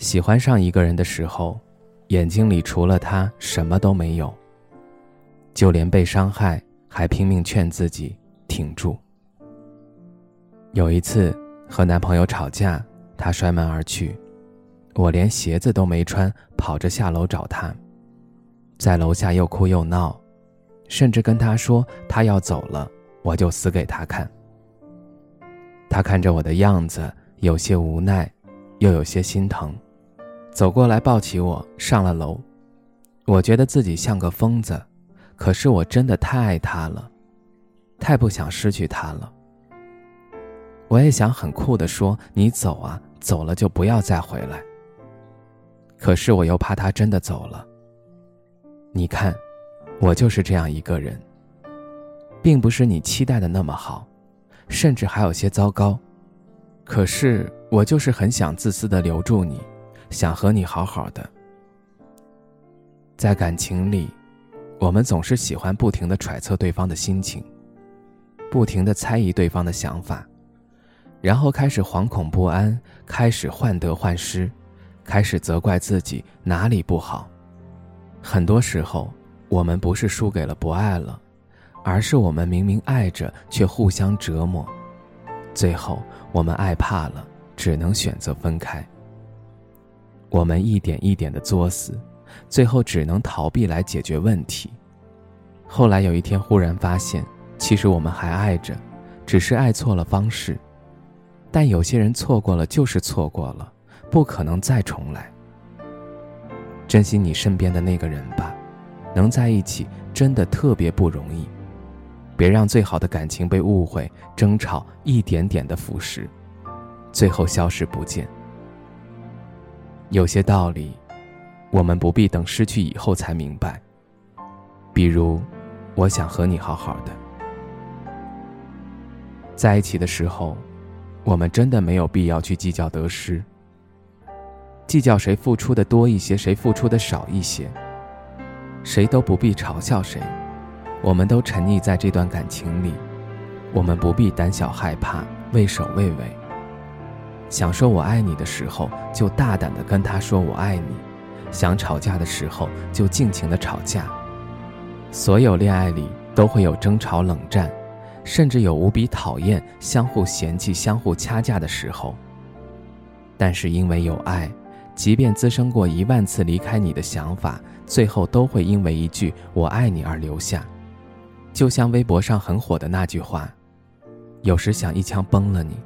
喜欢上一个人的时候，眼睛里除了他什么都没有。就连被伤害还拼命劝自己挺住。有一次和男朋友吵架，他摔门而去，我连鞋子都没穿，跑着下楼找他，在楼下又哭又闹，甚至跟他说他要走了，我就死给他看。他看着我的样子，有些无奈，又有些心疼。走过来抱起我上了楼，我觉得自己像个疯子，可是我真的太爱他了，太不想失去他了。我也想很酷的说：“你走啊，走了就不要再回来。”可是我又怕他真的走了。你看，我就是这样一个人，并不是你期待的那么好，甚至还有些糟糕，可是我就是很想自私的留住你。想和你好好的，在感情里，我们总是喜欢不停的揣测对方的心情，不停的猜疑对方的想法，然后开始惶恐不安，开始患得患失，开始责怪自己哪里不好。很多时候，我们不是输给了不爱了，而是我们明明爱着却互相折磨，最后我们爱怕了，只能选择分开。我们一点一点的作死，最后只能逃避来解决问题。后来有一天忽然发现，其实我们还爱着，只是爱错了方式。但有些人错过了就是错过了，不可能再重来。珍惜你身边的那个人吧，能在一起真的特别不容易。别让最好的感情被误会、争吵一点点的腐蚀，最后消失不见。有些道理，我们不必等失去以后才明白。比如，我想和你好好的，在一起的时候，我们真的没有必要去计较得失，计较谁付出的多一些，谁付出的少一些，谁都不必嘲笑谁。我们都沉溺在这段感情里，我们不必胆小害怕，畏首畏尾。想说我爱你的时候，就大胆的跟他说我爱你；想吵架的时候，就尽情的吵架。所有恋爱里都会有争吵、冷战，甚至有无比讨厌、相互嫌弃、相互掐架的时候。但是因为有爱，即便滋生过一万次离开你的想法，最后都会因为一句“我爱你”而留下。就像微博上很火的那句话：“有时想一枪崩了你。”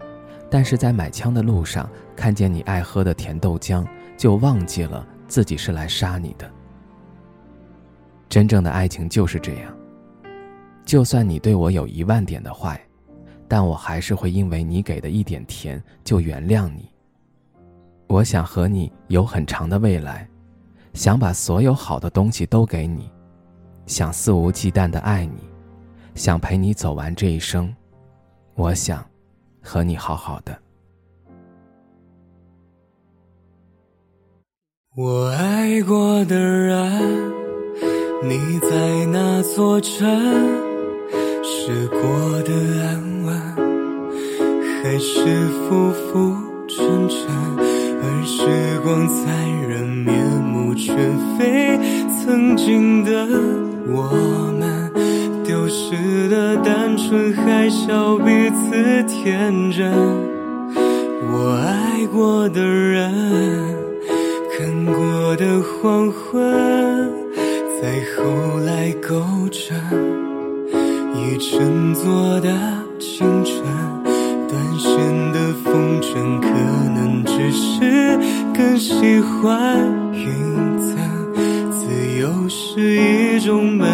但是在买枪的路上，看见你爱喝的甜豆浆，就忘记了自己是来杀你的。真正的爱情就是这样，就算你对我有一万点的坏，但我还是会因为你给的一点甜就原谅你。我想和你有很长的未来，想把所有好的东西都给你，想肆无忌惮的爱你，想陪你走完这一生。我想。和你好好的。我爱过的人，你在哪座城？是过得安稳，还是浮浮沉沉？而时光残忍，面目全非，曾经的我。单纯，还笑彼此天真。我爱过的人，看过的黄昏，在后来勾成一整座的青春。断线的风筝，可能只是更喜欢云层。自由是一种本